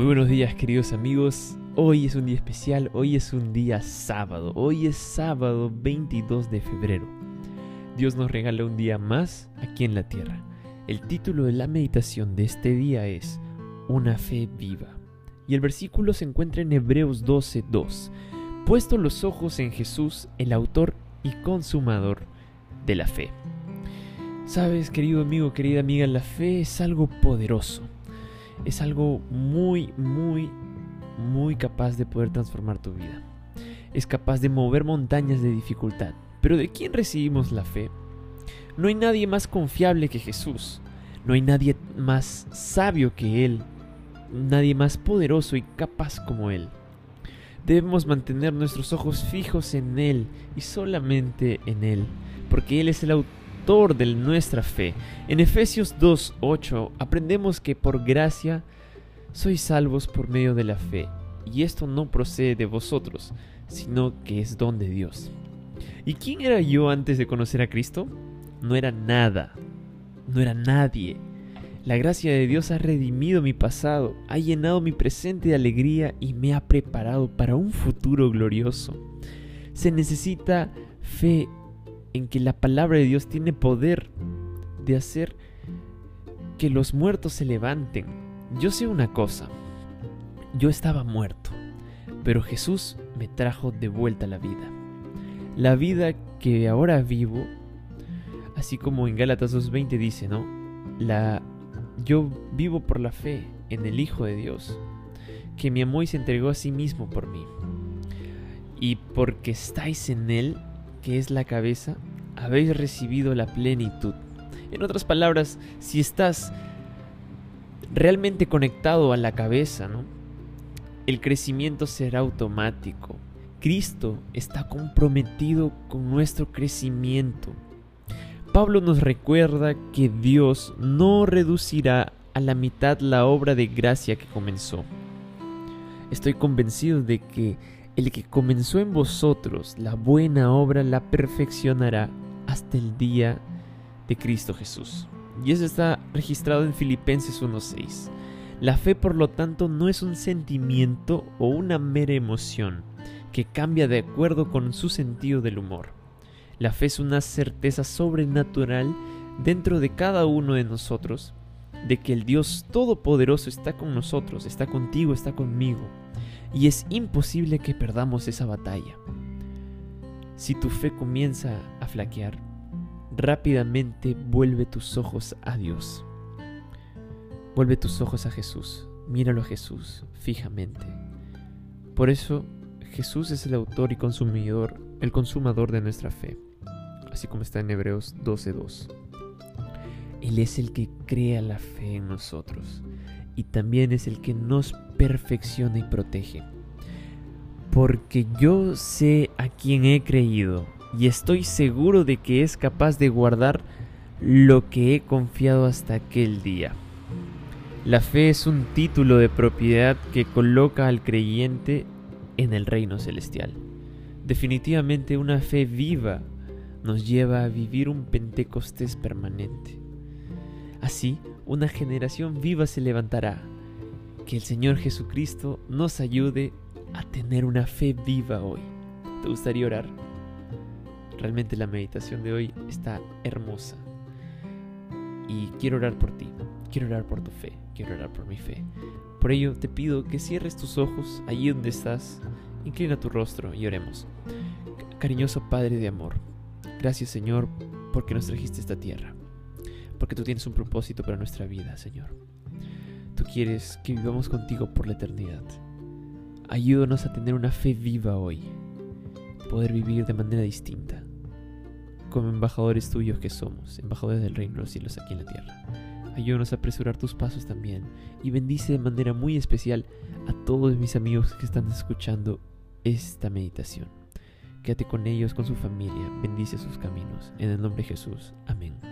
Muy buenos días queridos amigos, hoy es un día especial, hoy es un día sábado, hoy es sábado 22 de febrero. Dios nos regala un día más aquí en la tierra. El título de la meditación de este día es Una fe viva. Y el versículo se encuentra en Hebreos 12:2. Puesto los ojos en Jesús, el autor y consumador de la fe. Sabes, querido amigo, querida amiga, la fe es algo poderoso es algo muy, muy, muy capaz de poder transformar tu vida. Es capaz de mover montañas de dificultad. Pero ¿de quién recibimos la fe? No hay nadie más confiable que Jesús. No hay nadie más sabio que Él. Nadie más poderoso y capaz como Él. Debemos mantener nuestros ojos fijos en Él y solamente en Él, porque Él es el autor de nuestra fe. En Efesios 2.8 aprendemos que por gracia sois salvos por medio de la fe, y esto no procede de vosotros, sino que es don de Dios. ¿Y quién era yo antes de conocer a Cristo? No era nada, no era nadie. La gracia de Dios ha redimido mi pasado, ha llenado mi presente de alegría y me ha preparado para un futuro glorioso. Se necesita fe en que la palabra de Dios tiene poder de hacer que los muertos se levanten. Yo sé una cosa, yo estaba muerto, pero Jesús me trajo de vuelta la vida. La vida que ahora vivo, así como en Gálatas 2.20 dice, ¿no? La, yo vivo por la fe en el Hijo de Dios, que me amó y se entregó a sí mismo por mí. Y porque estáis en Él, que es la cabeza, habéis recibido la plenitud. En otras palabras, si estás realmente conectado a la cabeza, ¿no? El crecimiento será automático. Cristo está comprometido con nuestro crecimiento. Pablo nos recuerda que Dios no reducirá a la mitad la obra de gracia que comenzó. Estoy convencido de que el que comenzó en vosotros la buena obra la perfeccionará hasta el día de Cristo Jesús. Y eso está registrado en Filipenses 1.6. La fe, por lo tanto, no es un sentimiento o una mera emoción que cambia de acuerdo con su sentido del humor. La fe es una certeza sobrenatural dentro de cada uno de nosotros de que el Dios Todopoderoso está con nosotros, está contigo, está conmigo y es imposible que perdamos esa batalla. Si tu fe comienza a flaquear, rápidamente vuelve tus ojos a Dios. Vuelve tus ojos a Jesús. Míralo a Jesús fijamente. Por eso Jesús es el autor y consumidor, el consumador de nuestra fe, así como está en Hebreos 12:2. Él es el que crea la fe en nosotros y también es el que nos perfecciona y protege. Porque yo sé a quien he creído y estoy seguro de que es capaz de guardar lo que he confiado hasta aquel día. La fe es un título de propiedad que coloca al creyente en el reino celestial. Definitivamente una fe viva nos lleva a vivir un Pentecostés permanente. Así, una generación viva se levantará. Que el Señor Jesucristo nos ayude a tener una fe viva hoy. ¿Te gustaría orar? Realmente la meditación de hoy está hermosa. Y quiero orar por ti, quiero orar por tu fe, quiero orar por mi fe. Por ello te pido que cierres tus ojos allí donde estás, inclina tu rostro y oremos. Cariñoso Padre de amor, gracias Señor porque nos trajiste esta tierra porque tú tienes un propósito para nuestra vida, Señor. Tú quieres que vivamos contigo por la eternidad. Ayúdanos a tener una fe viva hoy, poder vivir de manera distinta, como embajadores tuyos que somos, embajadores del reino de los cielos aquí en la tierra. Ayúdanos a apresurar tus pasos también y bendice de manera muy especial a todos mis amigos que están escuchando esta meditación. Quédate con ellos, con su familia, bendice sus caminos. En el nombre de Jesús. Amén.